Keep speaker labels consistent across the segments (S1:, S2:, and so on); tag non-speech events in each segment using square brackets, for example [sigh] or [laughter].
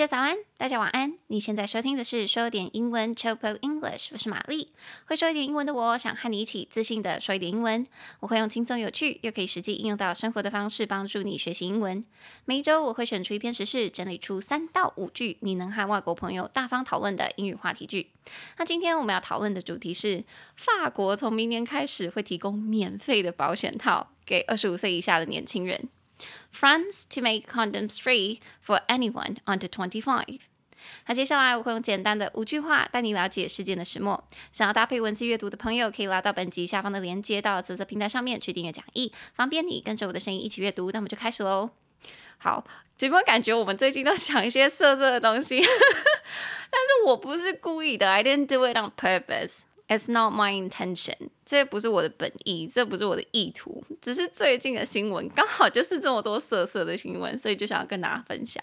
S1: 大家早安，大家晚安。你现在收听的是说点英文 Chill English，我是玛丽。会说一点英文的我，想和你一起自信的说一点英文。我会用轻松有趣又可以实际应用到生活的方式，帮助你学习英文。每一周我会选出一篇时事，整理出三到五句你能和外国朋友大方讨论的英语话题句。那今天我们要讨论的主题是：法国从明年开始会提供免费的保险套给二十五岁以下的年轻人。France to make condoms free for anyone under twenty-five。那接下来我会用简单的五句话带你了解事件的始末。想要搭配文字阅读的朋友，可以拉到本集下方的链接，到紫色平台上面去订阅讲义，方便你跟着我的声音一起阅读。那么就开始喽。好，有没有感觉我们最近都想一些色色的东西？[laughs] 但是我不是故意的，I didn't do it on purpose. It's not my intention. 这不是我的本意，这不是我的意图，只是最近的新闻刚好就是这么多色色的新闻，所以就想要跟大家分享。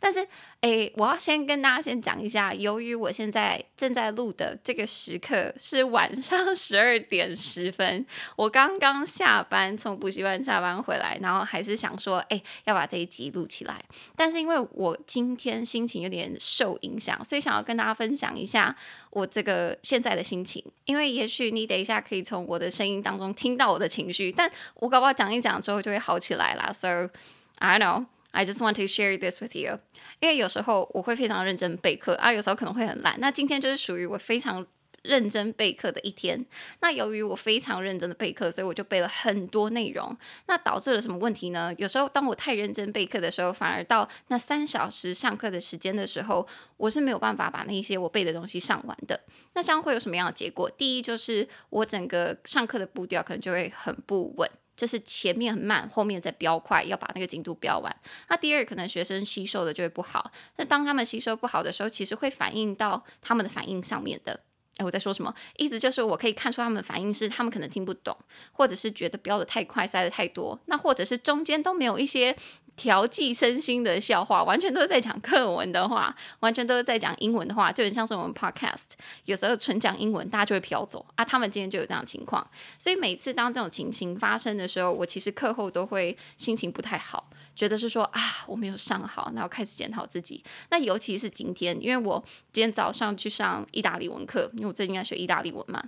S1: 但是，诶，我要先跟大家先讲一下，由于我现在正在录的这个时刻是晚上十二点十分，我刚刚下班从补习班下班回来，然后还是想说，诶，要把这一集录起来。但是因为我今天心情有点受影响，所以想要跟大家分享一下我这个现在的心情，因为也许你等一下可以。从我的声音当中听到我的情绪，但我搞不好讲一讲之后就会好起来啦。So I know, I just want to share this with you。因为有时候我会非常认真备课啊，有时候可能会很懒。那今天就是属于我非常认真备课的一天。那由于我非常认真的备课，所以我就备了很多内容。那导致了什么问题呢？有时候当我太认真备课的时候，反而到那三小时上课的时间的时候，我是没有办法把那些我背的东西上完的。那这样会有什么样的结果？第一就是我整个上课的步调可能就会很不稳，就是前面很慢，后面再飙快，要把那个进度飙完。那第二可能学生吸收的就会不好。那当他们吸收不好的时候，其实会反映到他们的反应上面的。哎，我在说什么？意思就是我可以看出他们的反应是，他们可能听不懂，或者是觉得飙得太快，塞得太多，那或者是中间都没有一些调剂身心的笑话，完全都是在讲课文的话，完全都是在讲英文的话，就很像是我们 podcast，有时候纯讲英文，大家就会飘走啊。他们今天就有这样的情况，所以每次当这种情形发生的时候，我其实课后都会心情不太好。觉得是说啊，我没有上好，然后开始检讨自己。那尤其是今天，因为我今天早上去上意大利文课，因为我最近在学意大利文嘛。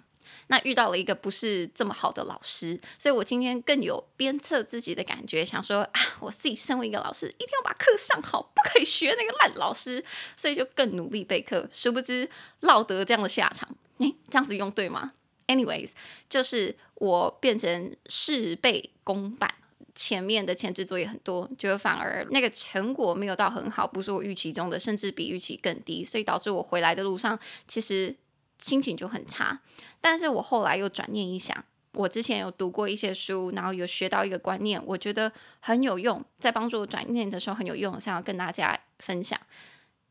S1: 那遇到了一个不是这么好的老师，所以我今天更有鞭策自己的感觉，想说啊，我自己身为一个老师，一定要把课上好，不可以学那个烂老师，所以就更努力备课。殊不知落得这样的下场，诶，这样子用对吗？Anyways，就是我变成事倍功半。前面的前置作业很多，就反而那个成果没有到很好，不是我预期中的，甚至比预期更低，所以导致我回来的路上其实心情就很差。但是我后来又转念一想，我之前有读过一些书，然后有学到一个观念，我觉得很有用，在帮助我转念的时候很有用，想要跟大家分享。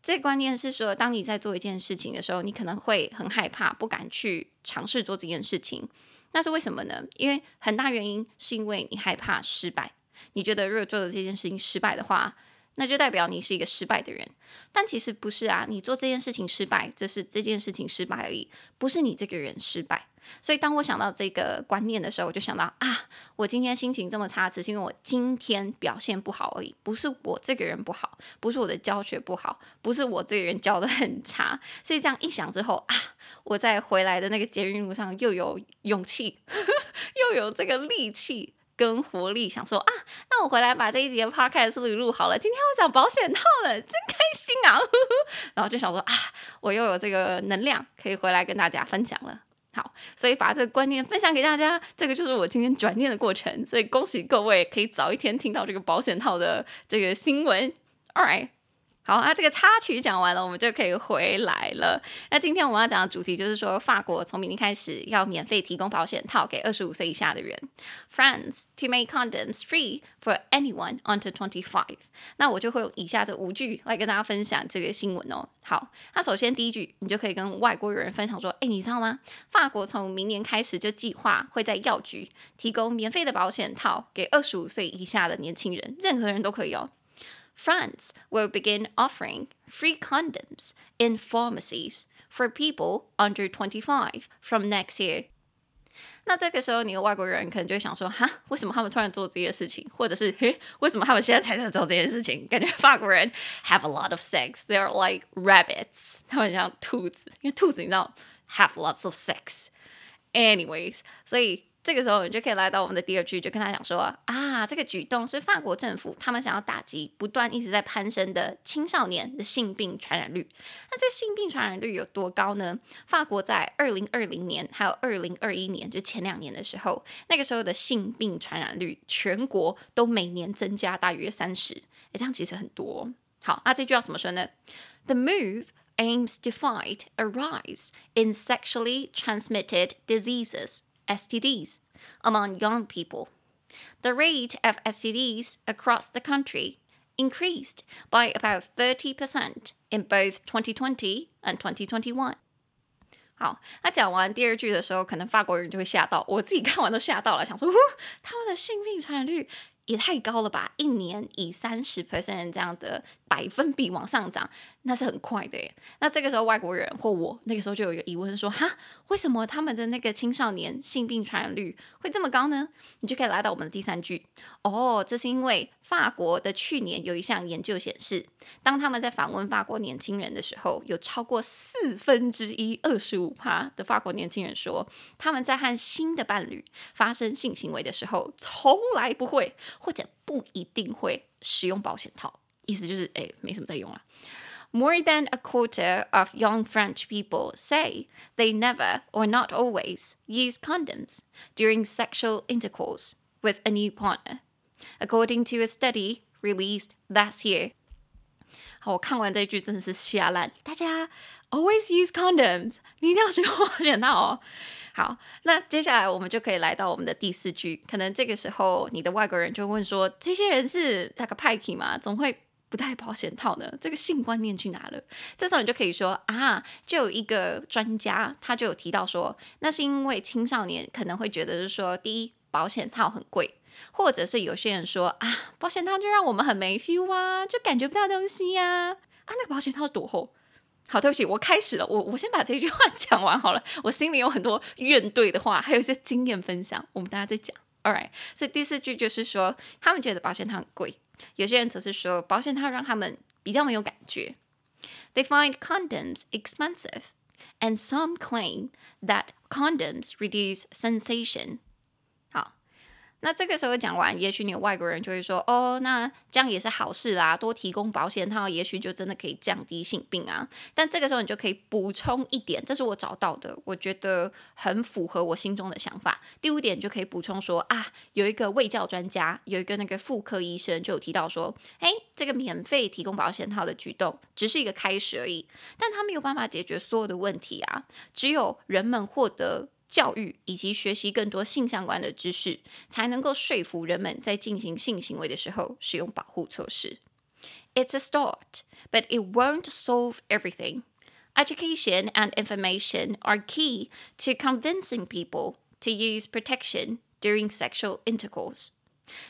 S1: 这观念是说，当你在做一件事情的时候，你可能会很害怕，不敢去尝试做这件事情。那是为什么呢？因为很大原因是因为你害怕失败，你觉得如果做的这件事情失败的话，那就代表你是一个失败的人。但其实不是啊，你做这件事情失败，这是这件事情失败而已，不是你这个人失败。所以，当我想到这个观念的时候，我就想到啊，我今天心情这么差，只是因为我今天表现不好而已，不是我这个人不好，不是我的教学不好，不是我这个人教的很差。所以这样一想之后啊，我在回来的那个捷运路上又有勇气，呵 [laughs] 呵又有这个力气跟活力，想说啊，那我回来把这一集的 podcast 录录好了，今天要讲保险套了，真开心啊！呵呵，然后就想说啊，我又有这个能量可以回来跟大家分享了。好，所以把这个观念分享给大家，这个就是我今天转念的过程。所以恭喜各位可以早一天听到这个保险套的这个新闻。All right。好，那这个插曲讲完了，我们就可以回来了。那今天我们要讲的主题就是说，法国从明天开始要免费提供保险套给二十五岁以下的人。France to make condoms free for anyone under twenty-five。那我就会用以下这五句来跟大家分享这个新闻哦。好，那首先第一句，你就可以跟外国人分享说，哎，你知道吗？法国从明年开始就计划会在药局提供免费的保险套给二十五岁以下的年轻人，任何人都可以哦。France will begin offering free condoms in pharmacies for people under 25 from next year. 那这个时候，你的外国人可能就会想说：哈，为什么他们突然做这些事情？或者是，嘿，为什么他们现在才在做这件事情？感觉法国人 have a lot of sex，they're like rabbits，他们像兔子，因为兔子你知道 have lots of sex。Anyways，所以。 这个时候，你就可以来到我们的第二句，就跟他讲说啊，这个举动是法国政府他们想要打击不断一直在攀升的青少年的性病传染率。那这个性病传染率有多高呢？法国在二零二零年还有二零二一年，就前两年的时候，那个时候的性病传染率全国都每年增加大约三十。哎，这样其实很多。好，那这句要怎么说呢？The move aims to fight a rise in sexually transmitted diseases. STDs among young people. The rate of STDs across the country increased by about 30% in both 2020 and 2021. 好，那讲完第二句的时候，可能法国人就会吓到，我自己看完都吓到了，想说，他们的性病传染率也太高了吧？一年以三十 percent 这样的 百分比往上涨。那是很快的耶。那这个时候，外国人或我那个时候就有一个疑问说：哈，为什么他们的那个青少年性病传染率会这么高呢？你就可以来到我们的第三句。哦，这是因为法国的去年有一项研究显示，当他们在访问法国年轻人的时候，有超过四分之一，二十五趴的法国年轻人说，他们在和新的伴侣发生性行为的时候，从来不会或者不一定会使用保险套。意思就是，哎，没什么在用了。More than a quarter of young French people say they never or not always use condoms during sexual intercourse with a new partner, according to a study released last year. 好，我看完这句真的是吓烂。大家 always use condoms，你一定要使用保险套哦。好，那接下来我们就可以来到我们的第四句。可能这个时候你的外国人就问说：这些人是大个派[laughs] 系吗？总会。 不戴保险套呢？这个性观念去哪了？这时候你就可以说啊，就有一个专家，他就有提到说，那是因为青少年可能会觉得是说，第一，保险套很贵，或者是有些人说啊，保险套就让我们很没 feel 啊，就感觉不到东西呀。啊，那个保险套是多厚？好，对不起，我开始了，我我先把这句话 [laughs] 讲完好了。我心里有很多怨怼的话，还有一些经验分享，我们大家再讲。All right，所以第四句就是说，他们觉得保险套很贵。有些人则是说，保险套让他们比较没有感觉。They find condoms expensive, and some claim that condoms reduce sensation. 那这个时候讲完，也许你有外国人就会说：“哦，那这样也是好事啦，多提供保险套，也许就真的可以降低性病啊。”但这个时候你就可以补充一点，这是我找到的，我觉得很符合我心中的想法。第五点就可以补充说：“啊，有一个卫教专家，有一个那个妇科医生就有提到说，诶，这个免费提供保险套的举动只是一个开始而已，但他没有办法解决所有的问题啊，只有人们获得。”教育以及学习更多性相关的知识，才能够说服人们在进行性行为的时候使用保护措施。It's a start, but it won't solve everything. Education and information are key to convincing people to use protection during sexual intercourse.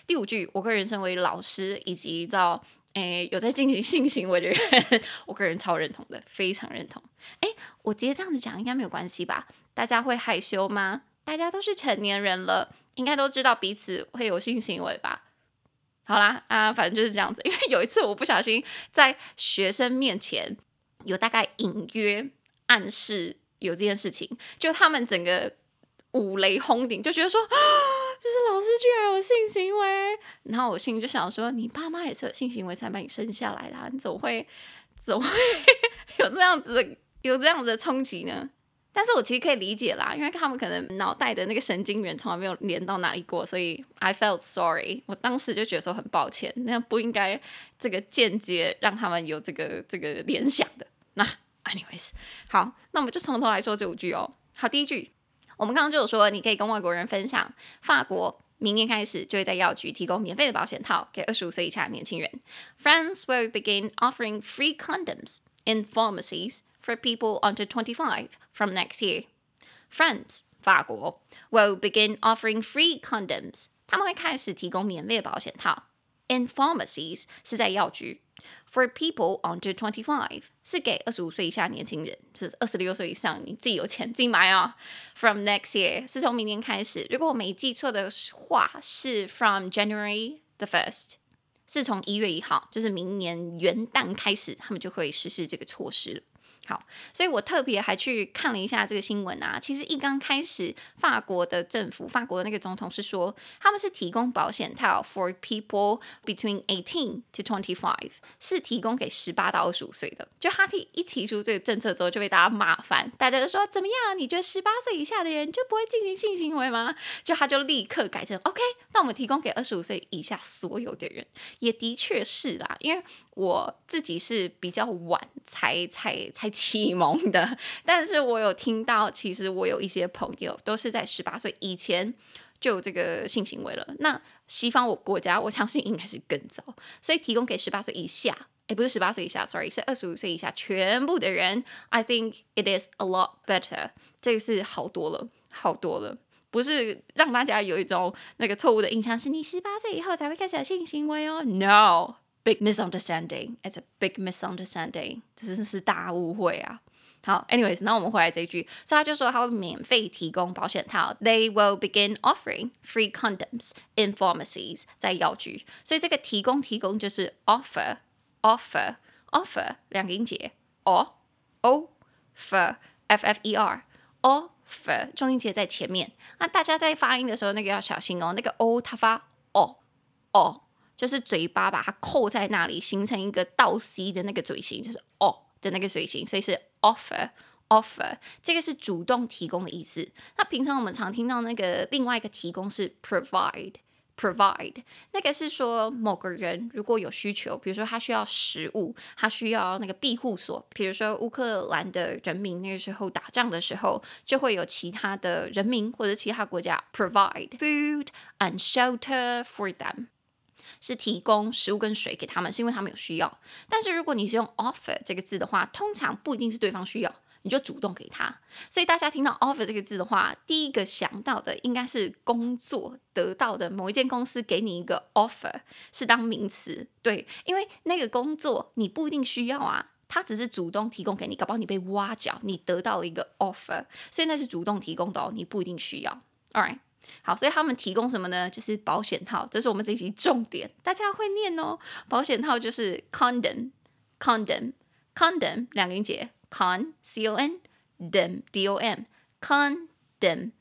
S1: 第五句，我个人身为老师以及到诶有在进行性行为的人，我个人超认同的，非常认同。诶，我直接这样子讲应该没有关系吧？大家会害羞吗？大家都是成年人了，应该都知道彼此会有性行为吧？好啦，啊，反正就是这样子。因为有一次我不小心在学生面前有大概隐约暗示有这件事情，就他们整个五雷轰顶，就觉得说啊，[gasps] 就是老师居然有性行为。然后我心里就想说，你爸妈也是有性行为才把你生下来的，你怎么会怎么会 [laughs] 有这样子的有这样子的冲击呢？但是我其实可以理解啦，因为他们可能脑袋的那个神经元从来没有连到哪里过，所以 I felt sorry。我当时就觉得说很抱歉，那不应该这个间接让他们有这个这个联想的。那 anyways，好，那我们就从头来说这五句哦。好，第一句，我们刚刚就有说，你可以跟外国人分享，法国明年开始就会在药局提供免费的保险套给二十五岁以下的年轻人。France will begin offering free condoms in pharmacies. For people under twenty-five from next year, France 法国 will begin offering free condoms. 他们会开始提供免费的保险套。 in pharmacies 是在药局。For people under twenty five 是给二十五岁以下年轻人，就是二十六岁以上，你自己有钱自己买哦。From next year 是从明年开始，如果我没记错的话，是 from January the first，是从一月一号，就是明年元旦开始，他们就会实施这个措施。 好，所以我特别还去看了一下这个新闻啊。其实一刚开始，法国的政府，法国的那个总统是说，他们是提供保险套 for people between eighteen to twenty five，是提供给十八到二十五岁的。就他提一提出这个政策之后，就被大家骂翻，大家就说怎么样？你觉得十八岁以下的人就不会进行性行为吗？就他就立刻改成 OK，那我们提供给二十五岁以下所有的人，也的确是啦，因为。我自己是比较晚才才才启蒙的，[laughs] 但是我有听到，其实我有一些朋友都是在十八岁以前就有这个性行为了。那西方我国家，我相信应该是更早，所以提供给十八岁以下，也，不是十八岁以下，sorry，是二十五岁以下全部的人。I think it is a lot better，这个是好多了，好多了，不是让大家有一种那个错误的印象，是你十八岁以后才会开始有性行为哦，No。Big misunderstanding. It's a big misunderstanding. 这真的是大误会啊！好，anyways，那我们回来这一句，所以他就说他会免费提供保险套。They will begin offering free condoms in pharmacies，在药局。所以这个提供提供就是 offer，offer，offer offer, 两个音节，o，o，f，f f e r，offer，重音节在前面。那大家在发音的时候，那个要小心哦，那个 o 它发 o，o。 就是嘴巴把它扣在那里，形成一个倒 C 的那个嘴型，就是哦的那个嘴型，所以是 offer offer，这个是主动提供的意思。那平常我们常听到那个另外一个提供是 provide provide，那个是说某个人如果有需求，比如说他需要食物，他需要那个庇护所，比如说乌克兰的人民那个时候打仗的时候，就会有其他的人民或者其他国家 provide food and shelter for them。是提供食物跟水给他们，是因为他们有需要。但是如果你是用 offer 这个字的话，通常不一定是对方需要，你就主动给他。所以大家听到 offer 这个字的话，第一个想到的应该是工作得到的某一间公司给你一个 offer，是当名词。对，因为那个工作你不一定需要啊，他只是主动提供给你，搞不好你被挖角，你得到了一个 offer，所以那是主动提供的哦，你不一定需要。All right。好，所以他们提供什么呢？就是保险套，这是我们这一集重点，大家会念哦。保险套就是 condom，condom，condom 两个音节，con c o n dom d o m，condom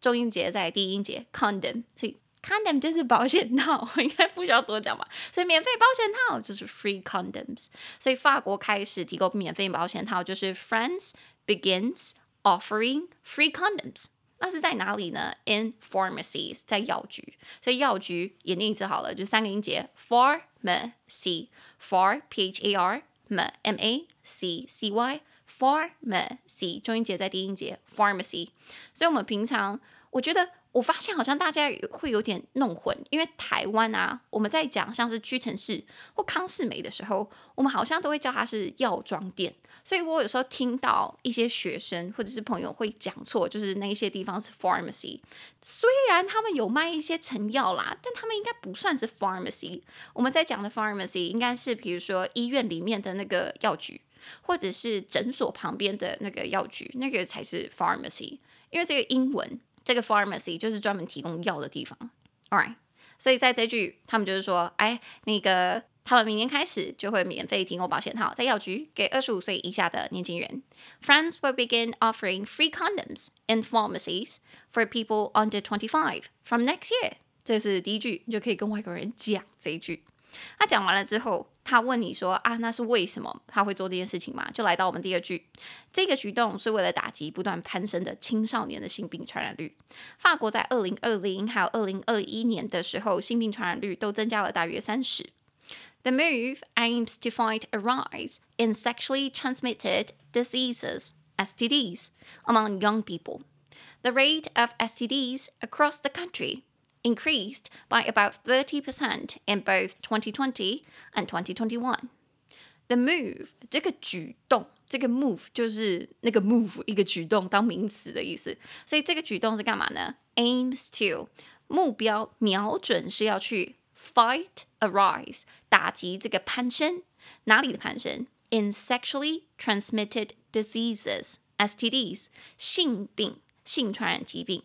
S1: 重音节在第一音节，condom，所以 condom 就是保险套，我应该不需要多讲吧？所以免费保险套就是 free condoms，所以法国开始提供免费保险套，就是 France begins offering free condoms。那是在哪里呢？In pharmacies，在药局。所以药局也念一次好了，就三个音节：pharmacy，ph p h a r m m a c c y，pharmacy，重音节在第一音节，pharmacy。所以我们平常，我觉得。我发现好像大家会有点弄混，因为台湾啊，我们在讲像是屈臣氏或康士美的时候，我们好像都会叫它是药妆店。所以我有时候听到一些学生或者是朋友会讲错，就是那些地方是 pharmacy，虽然他们有卖一些成药啦，但他们应该不算是 pharmacy。我们在讲的 pharmacy 应该是比如说医院里面的那个药局，或者是诊所旁边的那个药局，那个才是 pharmacy，因为这个英文。这个 pharmacy 就是专门提供药的地方，All right，所以在这句他们就是说，哎，那个他们明年开始就会免费提供保险套在药局给二十五岁以下的年轻人。France will begin offering free condoms in pharmacies for people under twenty five from next year。这是第一句，你就可以跟外国人讲这一句。他讲完了之后，他问你说啊，那是为什么他会做这件事情嘛？就来到我们第二句，这个举动是为了打击不断攀升的青少年的性病传染率。法国在二零二零还有二零二一年的时候，性病传染率都增加了大约三十。The move aims to fight a rise in sexually transmitted diseases (STDs) among young people. The rate of STDs across the country increased by about 30% in both 2020 and 2021. The move 这个举动，这个 move 就是那个 move 一个举动当名词的意思，所以这个举动是干嘛呢？Aims to 目标瞄准是要去 fight a rise，打击这个攀升，哪里的攀升？In sexually transmitted diseases，STDs，性病、性传染疾病。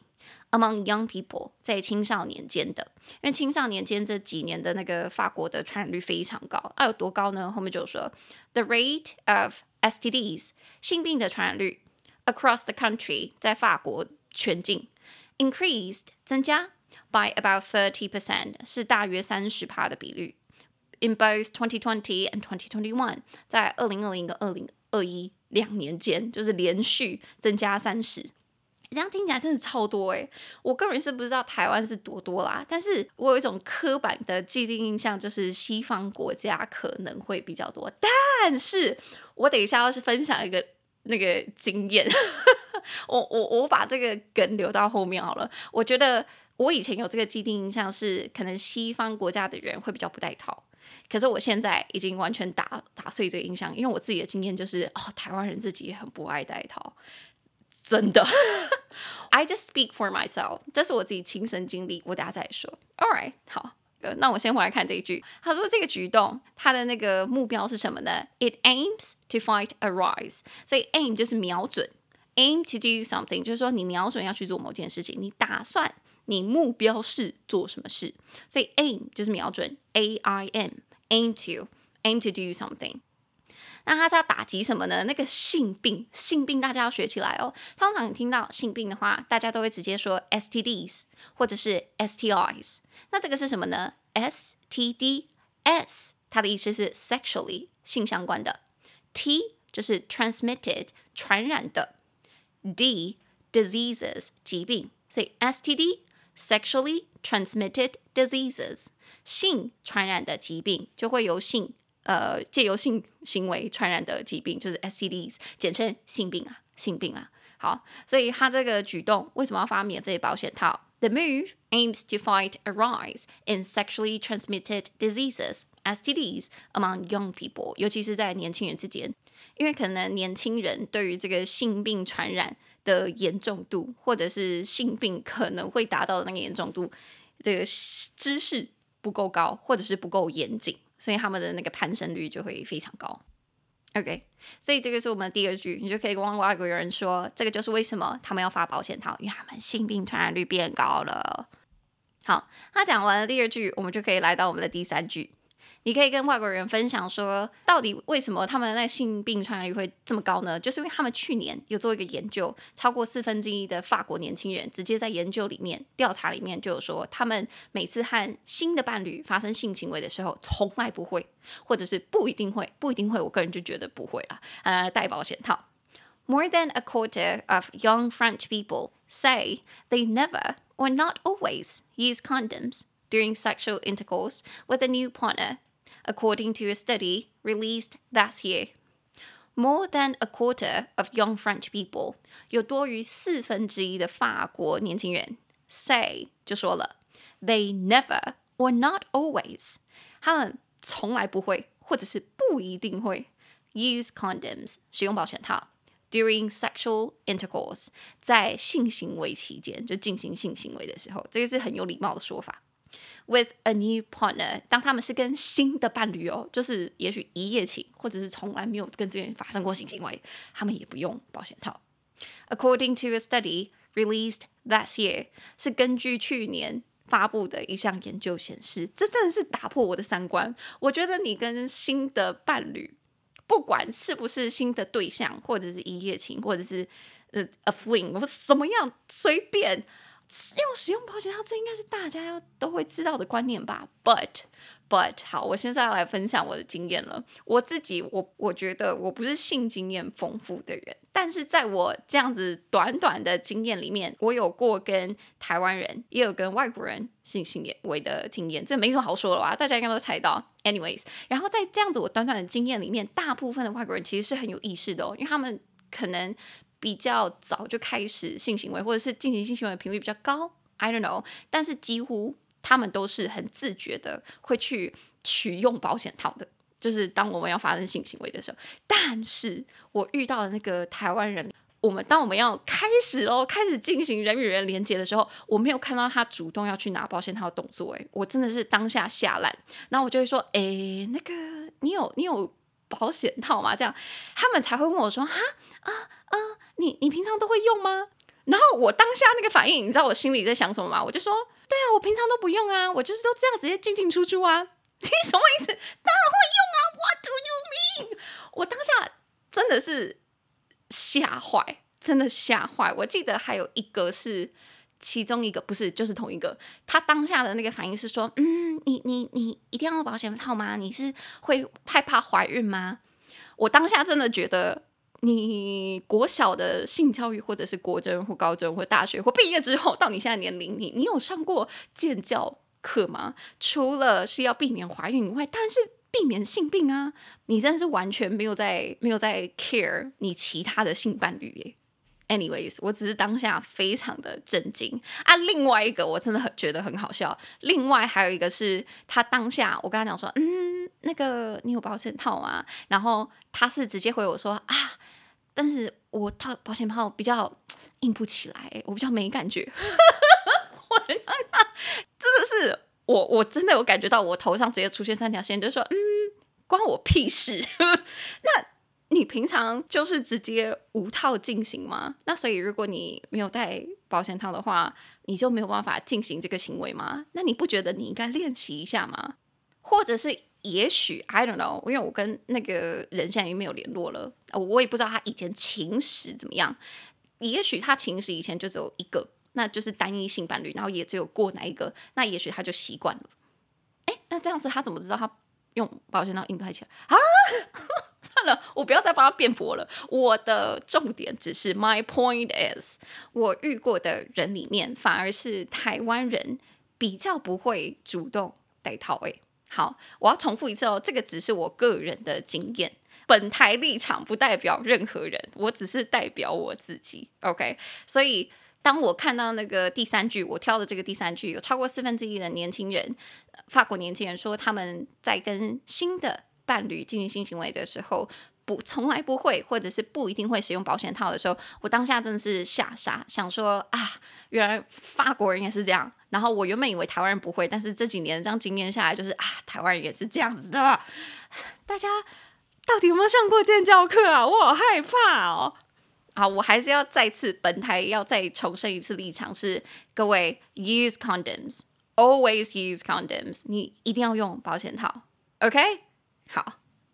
S1: Among young people，在青少年间的，因为青少年间这几年的那个法国的传染率非常高，啊，有多高呢？后面就说，the rate of STDs，性病的传染率，across the country，在法国全境，increased，增加，by about thirty percent，是大约三十趴的比率，in both twenty twenty and twenty twenty one，在二零二零跟二零二一两年间，就是连续增加三十。这样听起来真的超多诶，我个人是不知道台湾是多多啦，但是我有一种刻板的既定印象，就是西方国家可能会比较多。但是我等一下要是分享一个那个经验，[laughs] 我我我把这个梗留到后面好了。我觉得我以前有这个既定印象是，可能西方国家的人会比较不带套，可是我现在已经完全打打碎这个印象，因为我自己的经验就是，哦，台湾人自己也很不爱带套。真的，I just speak for myself，这是我自己亲身经历，我等下再说。All right，好，那我先回来看这一句。他说这个举动，他的那个目标是什么呢？It aims to fight a rise，所以 aim 就是瞄准，aim to do something 就是说你瞄准要去做某件事情，你打算，你目标是做什么事，所以 aim 就是瞄准，A I M，aim to，aim to do something。那他是要打击什么呢？那个性病，性病大家要学起来哦。通常你听到性病的话，大家都会直接说 STDs 或者是 STIs。那这个是什么呢？STDs 它的意思是 sexually 性相关的，T 就是 transmitted 传染的，D diseases 疾病，所以 STD sexually transmitted diseases 性传染的疾病就会由性。呃，借由性行为传染的疾病就是 STDs，简称性病啊，性病啊。好，所以他这个举动为什么要发免费保险套？The move aims to fight a rise in sexually transmitted diseases (STDs) among young people，尤其是在年轻人之间，因为可能年轻人对于这个性病传染的严重度，或者是性病可能会达到的那个严重度，这个知识不够高，或者是不够严谨。所以他们的那个攀升率就会非常高，OK。所以这个是我们的第二句，你就可以跟外国人说，这个就是为什么他们要发保险套，因为他们性病传染率变高了。好，他讲完了第二句，我们就可以来到我们的第三句。你可以跟外国人分享说，到底为什么他们的那性病传染率会这么高呢？就是因为他们去年有做一个研究，超过四分之一的法国年轻人直接在研究里面调查里面就有说，他们每次和新的伴侣发生性行为的时候，从来不会，或者是不一定会，不一定会。我个人就觉得不会啦，呃，戴保险套。More than a quarter of young French people say they never or not always use condoms during sexual intercourse with a new partner. According to a study released last year, more than a quarter of young French people 有多于四分之一的法国年轻人 say 就说了，they never or not always 他们从来不会或者是不一定会 use condoms 使用保险套 during sexual intercourse 在性行为期间就进行性行为的时候，这个是很有礼貌的说法。 With a new partner，当他们是跟新的伴侣哦，就是也许一夜情，或者是从来没有跟这个人发生过性行为，他们也不用保险套。According to a study released last year，是根据去年发布的一项研究显示，这真的是打破我的三观。我觉得你跟新的伴侣，不管是不是新的对象，或者是一夜情，或者是呃 a fling，或什么样，随便。用使用保险套，这应该是大家要都会知道的观念吧？But but 好，我现在要来分享我的经验了。我自己，我我觉得我不是性经验丰富的人，但是在我这样子短短的经验里面，我有过跟台湾人，也有跟外国人性行为的经验，这没什么好说的吧？大家应该都猜到。Anyways，然后在这样子我短短的经验里面，大部分的外国人其实是很有意识的哦，因为他们可能。比较早就开始性行为，或者是进行性行为的频率比较高，I don't know。但是几乎他们都是很自觉的会去取用保险套的，就是当我们要发生性行为的时候。但是我遇到的那个台湾人我们当我们要开始哦，开始进行人与人连接的时候，我没有看到他主动要去拿保险套的动作，诶，我真的是当下下烂。然后我就会说，哎，那个你有你有保险套嘛？这样他们才会问我说，哈啊啊，你你平常都会用吗？然后我当下那个反应，你知道我心里在想什么吗？我就说，对啊，我平常都不用啊，我就是都这样直接进进出出啊。[laughs] 你什么意思？当然会用啊，What do you mean？我当下真的是吓坏，真的吓坏。我记得还有一个是其中一个，不是就是同一个。他当下的那个反应是说，嗯，你你你一定要用保险套吗？你是会害怕怀孕吗？我当下真的觉得。你国小的性教育，或者是国中或高中或大学或毕业之后，到你现在年龄，你你有上过健教课吗？除了是要避免怀孕以外，当然是避免性病啊！你真的是完全没有在没有在 care 你其他的性伴侣耶。Anyways，我只是当下非常的震惊啊。另外一个我真的很觉得很好笑。另外还有一个是他当下，我跟他讲说，嗯，那个你有保险套吗？然后他是直接回我说啊，但是我套保险套比较硬不起来，我比较没感觉。[laughs] 我真的是我我真的有感觉到我头上直接出现三条线，就说嗯，关我屁事。[laughs] 那。你平常就是直接无套进行吗？那所以如果你没有带保险套的话，你就没有办法进行这个行为吗？那你不觉得你应该练习一下吗？或者是也许 I don't know，因为我跟那个人现在已经没有联络了，我也不知道他以前情史怎么样。也许他情史以前就只有一个，那就是单一性伴侣，然后也只有过哪一个，那也许他就习惯了。诶，那这样子他怎么知道他用保险套硬不太起来啊？[laughs] 算了，我不要再帮他辩驳了。我的重点只是，my point is，我遇过的人里面，反而是台湾人比较不会主动戴套。诶，好，我要重复一次哦，这个只是我个人的经验，本台立场不代表任何人，我只是代表我自己。OK，所以当我看到那个第三句，我挑的这个第三句，有超过四分之一的年轻人，法国年轻人说他们在跟新的。伴侣进行性行为的时候，不从来不会，或者是不一定会使用保险套的时候，我当下真的是吓傻，想说啊，原来法国人也是这样。然后我原本以为台湾人不会，但是这几年这样经验下来，就是啊，台湾人也是这样子的。大家到底有没有上过健教课啊？我好害怕哦。好，我还是要再次本台要再重申一次立场是：各位 use condoms，always use condoms，你一定要用保险套，OK？好，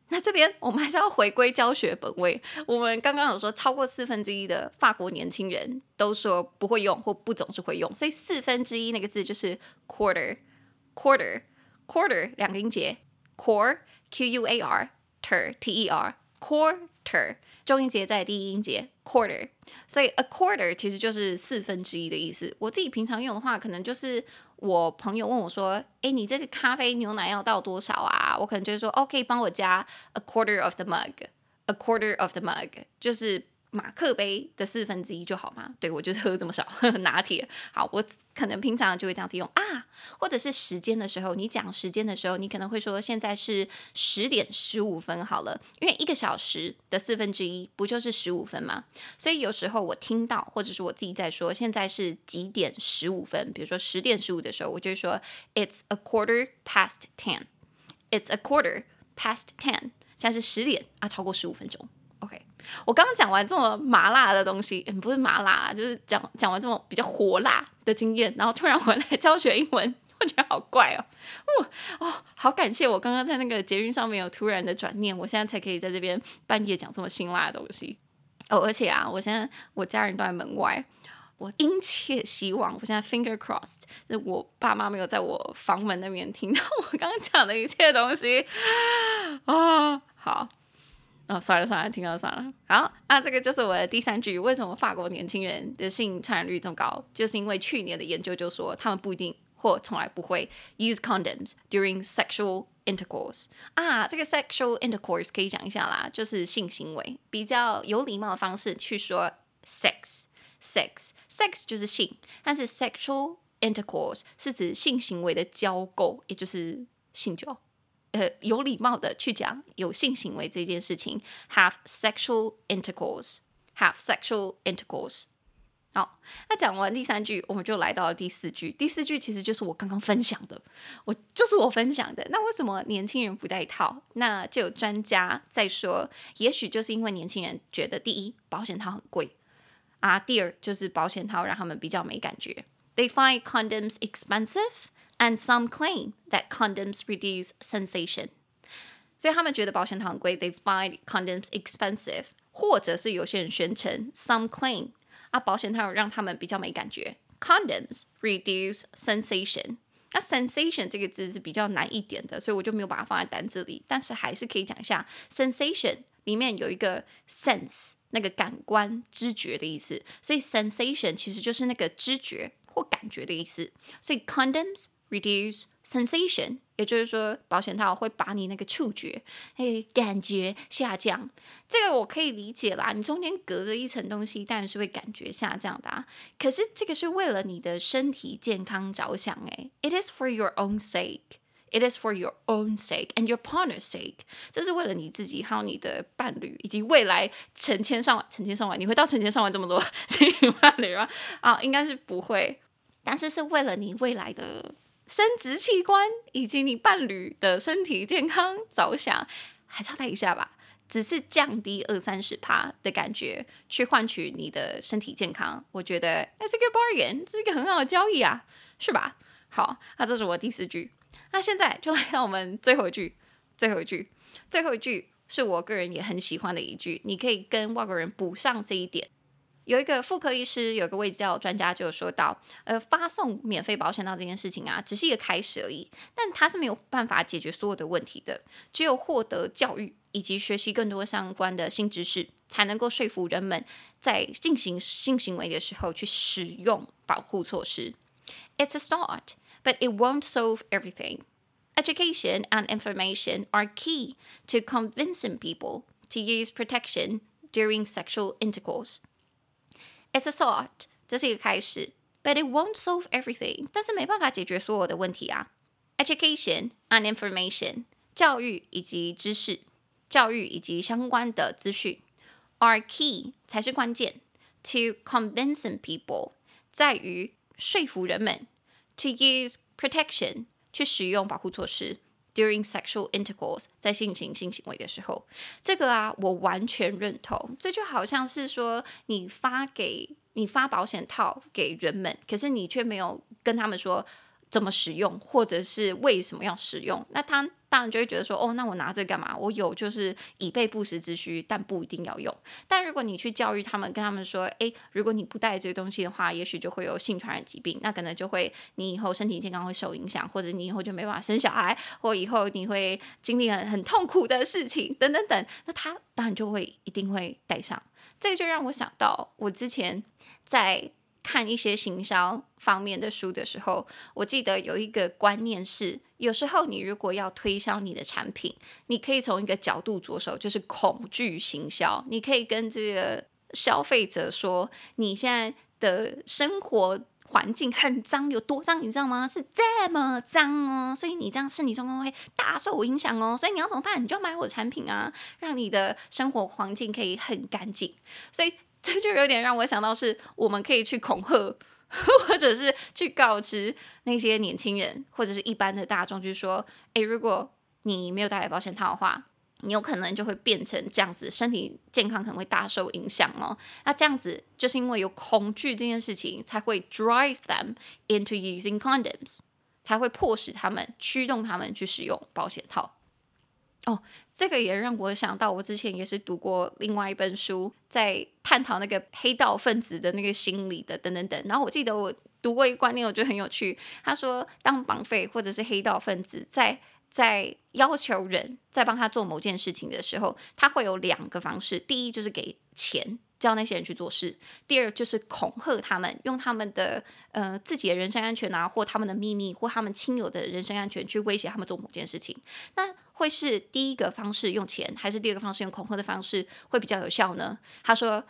S1: 那这边我们还是要回归教学本位。我们刚刚有说，超过四分之一的法国年轻人都说不会用或不总是会用，所以四分之一那个字就是 quarter，quarter，quarter 两个音节，core q u a r ter t e r quarter 重音节在第一音节 quarter，所以 a quarter 其实就是四分之一的意思。我自己平常用的话，可能就是。我朋友问我说：“诶，你这个咖啡牛奶要倒多少啊？”我可能就是说：“OK，帮我加 a quarter of the mug，a quarter of the mug，就是。”马克杯的四分之一就好吗？对，我就是喝这么少呵呵 [laughs] 拿铁。好，我可能平常就会这样子用啊，或者是时间的时候，你讲时间的时候，你可能会说现在是十点十五分好了，因为一个小时的四分之一不就是十五分吗？所以有时候我听到或者是我自己在说现在是几点十五分，比如说十点十五的时候，我就会说 It's a quarter past ten。It's a quarter past ten。现在是十点啊，超过十五分钟。OK，我刚刚讲完这么麻辣的东西，不是麻辣，就是讲讲完这么比较火辣的经验，然后突然回来教学英文，[laughs] 我觉得好怪哦。哦哦，好感谢我刚刚在那个捷运上面有突然的转念，我现在才可以在这边半夜讲这么辛辣的东西。哦，而且啊，我现在我家人都在门外，我殷切希望，我现在 finger crossed，就我爸妈没有在我房门那边听到我刚刚讲的一切东西啊、哦。好。哦，算了算了，听到算了。好，那这个就是我的第三句。为什么法国年轻人的性传染率这么高？就是因为去年的研究就说，他们不一定或从来不会 use condoms during sexual intercourse。啊，这个 sexual intercourse 可以讲一下啦，就是性行为，比较有礼貌的方式去说 sex，sex，sex 就是性，但是 sexual intercourse 是指性行为的交媾，也就是性交。呃，有礼貌的去讲有性行为这件事情，have sexual intercourse，have sexual intercourse。好，那讲完第三句，我们就来到了第四句。第四句其实就是我刚刚分享的，我就是我分享的。那为什么年轻人不戴套？那就有专家在说，也许就是因为年轻人觉得，第一，保险套很贵啊；第二，就是保险套让他们比较没感觉。They find condoms expensive, and some claim that condoms reduce sensation. 所以他们觉得保险套很贵。They find condoms expensive，或者是有些人宣称，some claim。啊，保险套让他们比较没感觉。Condoms reduce sensation。那 sensation 这个字是比较难一点的，所以我就没有把它放在单字里。但是还是可以讲一下，sensation 里面有一个 sense，那个感官、知觉的意思。所以 sensation 其实就是那个知觉或感觉的意思。所以 condoms reduce sensation。也就是说，保险套会把你那个触觉、哎，感觉下降。这个我可以理解啦。你中间隔着一层东西，当然是会感觉下降的啊。可是这个是为了你的身体健康着想，哎，It is for your own sake. It is for your own sake and your partner's sake. 这是为了你自己，还有你的伴侣，以及未来成千上万、成千上万，你会到成千上万这么多 [laughs] 这个伴侣吗？啊，应该是不会。但是是为了你未来的。生殖器官以及你伴侣的身体健康着想，还是要戴一下吧。只是降低二三十趴的感觉，去换取你的身体健康，我觉得那是个 bargain，这是一个很好的交易啊，是吧？好，那这是我第四句。那现在就来到我们最后一句，最后一句，最后一句是我个人也很喜欢的一句，你可以跟外国人补上这一点。有一个妇科医师，有一个卫教专家就说到，呃，发送免费保险套这件事情啊，只是一个开始而已，但它是没有办法解决所有的问题的。只有获得教育以及学习更多相关的新知识，才能够说服人们在进行性行为的时候去使用保护措施。It's a start, but it won't solve everything. Education and information are key to convincing people to use protection during sexual intercourse. It's a start，这是一个开始，but it won't solve everything，但是没办法解决所有的问题啊。Education and information，教育以及知识，教育以及相关的资讯，are key 才是关键。To convincing people，在于说服人们，to use protection 去使用保护措施。 During sexual intercourse，在性情性行为的时候，这个啊，我完全认同。这就好像是说，你发给你发保险套给人们，可是你却没有跟他们说怎么使用，或者是为什么要使用，那他。当然就会觉得说，哦，那我拿这干嘛？我有就是以备不时之需，但不一定要用。但如果你去教育他们，跟他们说，诶，如果你不带这个东西的话，也许就会有性传染疾病，那可能就会你以后身体健康会受影响，或者你以后就没办法生小孩，或以后你会经历很很痛苦的事情，等等等。那他当然就会一定会带上。这个就让我想到，我之前在。看一些行销方面的书的时候，我记得有一个观念是，有时候你如果要推销你的产品，你可以从一个角度着手，就是恐惧行销。你可以跟这个消费者说，你现在的生活环境很脏，有多脏，你知道吗？是这么脏哦，所以你这样身体状况会大受影响哦。所以你要怎么办？你就买我的产品啊，让你的生活环境可以很干净。所以。这就有点让我想到，是我们可以去恐吓，或者是去告知那些年轻人，或者是一般的大众，就是说，诶，如果你没有戴保险套的话，你有可能就会变成这样子，身体健康可能会大受影响哦。那这样子就是因为有恐惧这件事情，才会 drive them into using condoms，才会迫使他们驱动他们去使用保险套。哦，这个也让我想到，我之前也是读过另外一本书，在探讨那个黑道分子的那个心理的等等等。然后我记得我读过一个观念，我觉得很有趣。他说，当绑匪或者是黑道分子在在要求人在帮他做某件事情的时候，他会有两个方式：第一就是给钱。叫那些人去做事。第二就是恐吓他们，用他们的呃自己的人身安全啊，或他们的秘密，或他们亲友的人身安全，去威胁他们做某件事情。那会是第一个方式用钱，还是第二个方式用恐吓的方式会比较有效呢？他说，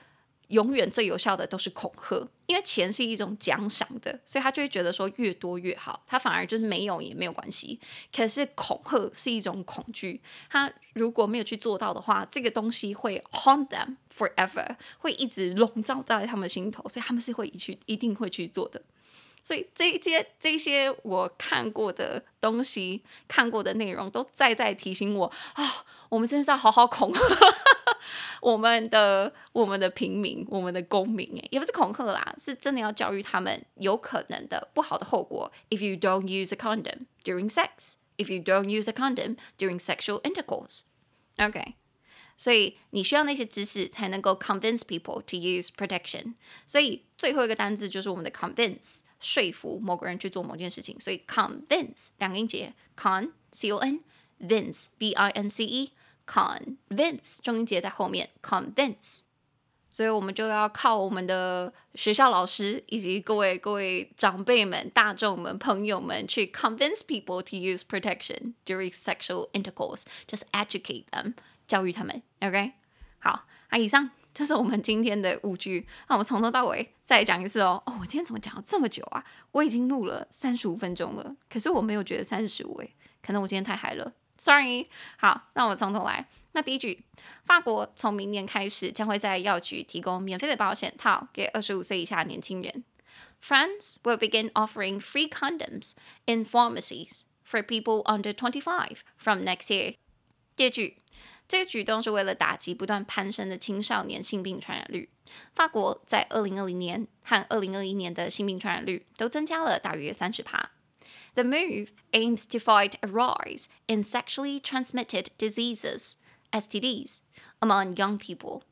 S1: 永远最有效的都是恐吓，因为钱是一种奖赏的，所以他就会觉得说越多越好，他反而就是没有也没有关系。可是恐吓是一种恐惧，他如果没有去做到的话，这个东西会 haunt them forever，会一直笼罩在他们心头，所以他们是会一去一定会去做的。所以这些这些我看过的东西，看过的内容，都再在提醒我啊、我们真的是要好好恐吓我们的我们的平民，我们的公民，哎，也不是恐吓啦，是真的要教育他们有可能的不好的后果。If you don't use a condom during sex, if you don't use a condom during sexual intercourse, OK。所以你需要那些知识才能够 convince people to use protection。所以最后一个单字就是我们的 convince。说服某个人去做某件事情，所以 convince 两个音节，con c o n vince v i n c e convince 重音节在后面，convince，所以我们就要靠我们的学校老师以及各位各位长辈们、大众们、朋友们去 convince people to use protection during sexual intercourse，就是 educate them 教育他们，OK，好，啊，以上。 这是我们今天的五句，那我们从头到尾再讲一次哦。哦，我今天怎么讲了这么久啊？我已经录了三十五分钟了，可是我没有觉得三十五诶，可能我今天太嗨了，sorry。好，那我们从头来。那第一句，法国从明年开始将会在药局提供免费的保险套给二十五岁以下年轻人。France will begin offering free condoms in pharmacies for people under twenty five from next year。第二句。这个举动是为了打击不断攀升的青少年性病传染率。法国在二零二零年和二零二一年的性病传染率都增加了大约三十趴。The move aims to fight a rise in sexually transmitted diseases (STDs) among young people.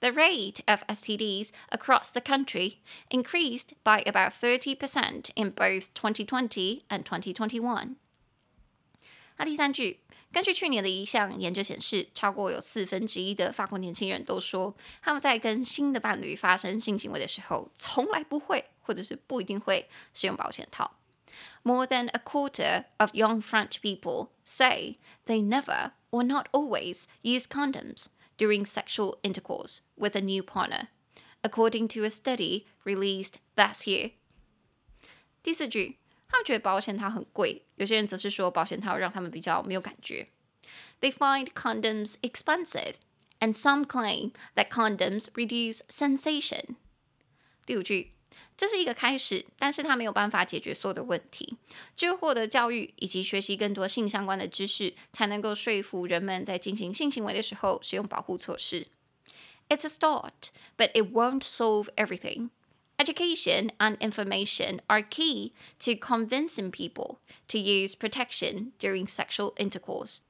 S1: The rate of STDs across the country increased by about thirty percent in both 2020 and 2021. 那第三句。 根据去年的一项研究显示，超过有四分之一的法国年轻人都说，他们在跟新的伴侣发生性行为的时候，从来不会或者是不一定会使用保险套。More than a quarter of young French people say they never or not always use condoms during sexual intercourse with a new partner, according to a study released last year. 第四句。 他们觉得保险套很贵，有些人则是说保险套让他们比较没有感觉。They find condoms expensive, and some claim that condoms reduce sensation. 第五句，这是一个开始，但是它没有办法解决所有的问题。只有获得教育以及学习更多性相关的知识，才能够说服人们在进行性行为的时候使用保护措施。It's a start, but it won't solve everything. Education and information are key to convincing people to use protection during sexual intercourse.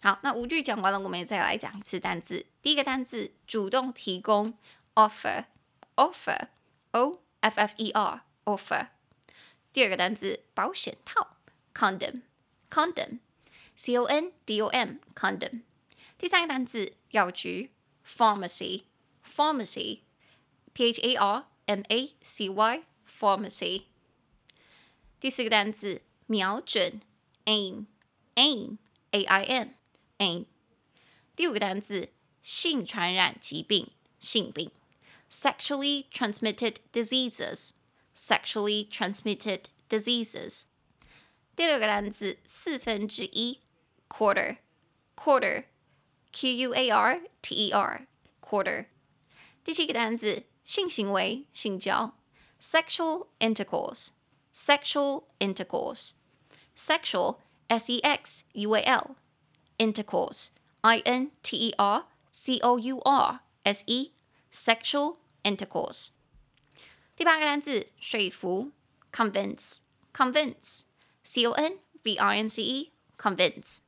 S1: 好，那五句讲完了，我们也再来讲一次单字。第一个单字，主动提供，offer，offer，o f f e r，offer。第二个单字，保险套，condom，condom，c o n d o m，condom。第三个单字，药局，pharmacy，pharmacy，p h a r。 M A C Y pharmacy。第四个单词瞄准 aim aim A I M aim。第五个单词性传染疾病性病 sexually transmitted diseases sexually transmitted diseases。第六个单词四分之一 quarter quarter Q U A R T E R quarter。第七个单词。 性行为、性交，sexual intercourse，sexual intercourse，sexual s e x u a l，intercourse i n t e r c o u r s e，sexual intercourse。第八个单词，说服，convince，convince，c o n v i n c e，convince。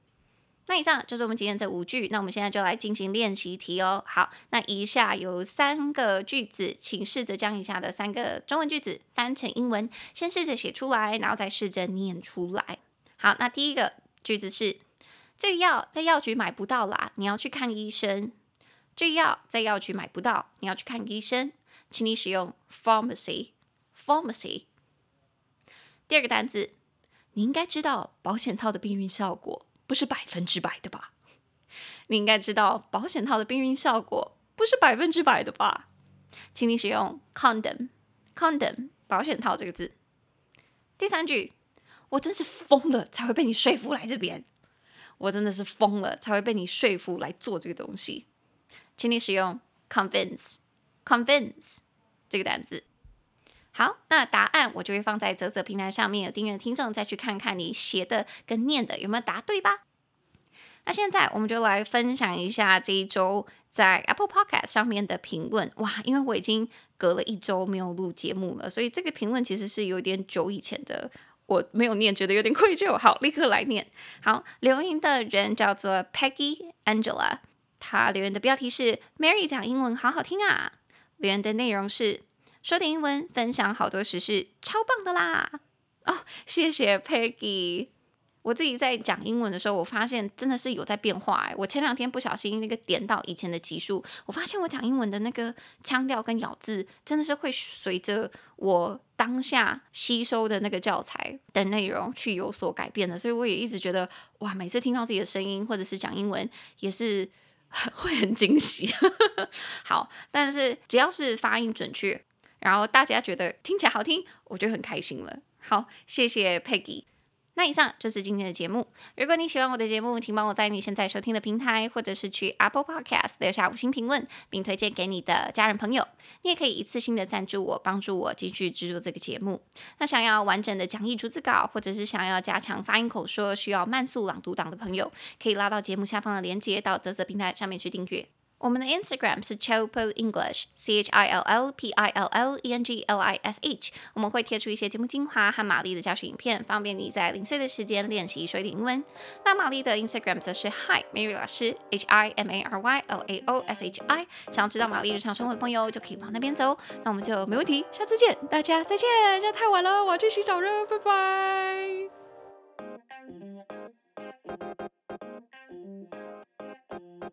S1: 那以上就是我们今天这五句，那我们现在就来进行练习题哦。好，那以下有三个句子，请试着将以下的三个中文句子翻成英文，先试着写出来，然后再试着念出来。好，那第一个句子是：这个药在药局买不到啦，你要去看医生。这个药在药局买不到，你要去看医生，请你使用 pharmacy pharmacy。第二个单词，你应该知道保险套的避孕效果。不是百分之百的吧？你应该知道保险套的避孕效果不是百分之百的吧？请你使用 condom，condom 保险套这个字。第三句，我真是疯了才会被你说服来这边，我真的是疯了才会被你说服来做这个东西，请你使用 convince，convince 这个单字。好，那答案我就会放在泽泽平台上面，有订阅的听众再去看看你写的跟念的有没有答对吧。那现在我们就来分享一下这一周在 Apple Podcast 上面的评论。哇，因为我已经隔了一周没有录节目了，所以这个评论其实是有点久以前的，我没有念，觉得有点愧疚。好，立刻来念。好，留言的人叫做 Peggy Angela，他留言的标题是 “Mary 讲英文好好听啊”，留言的内容是。说点英文，分享好多时事，超棒的啦！哦，谢谢 Peggy。我自己在讲英文的时候，我发现真的是有在变化。哎，我前两天不小心那个点到以前的级数，我发现我讲英文的那个腔调跟咬字，真的是会随着我当下吸收的那个教材的内容去有所改变的。所以我也一直觉得，哇，每次听到自己的声音或者是讲英文，也是 [laughs] 会很惊喜。[laughs] 好，但是只要是发音准确。然后大家觉得听起来好听，我就很开心了。好，谢谢 Peggy。那以上就是今天的节目。如果你喜欢我的节目，请帮我在你现在收听的平台，或者是去 Apple Podcast 留下五星评论，并推荐给你的家人朋友。你也可以一次性的赞助我，帮助我继续制作这个节目。那想要完整的讲义逐字稿，或者是想要加强发音口说，需要慢速朗读档的朋友，可以拉到节目下方的链接，到泽泽平台上面去订阅。我们的 Instagram 是 Chill English，C H I L L P I L L E N G L I S H。我们会贴出一些节目精华和玛丽的教学影片，方便你在零碎的时间练习说一点英文。那玛丽的 Instagram 则是 Hi Mary 老师，H I M A R Y L A O S H I。想知道玛丽日常生活的朋友就可以往那边走。那我们就没问题，下次见，大家再见。这在太晚了，我要去洗澡了，拜拜。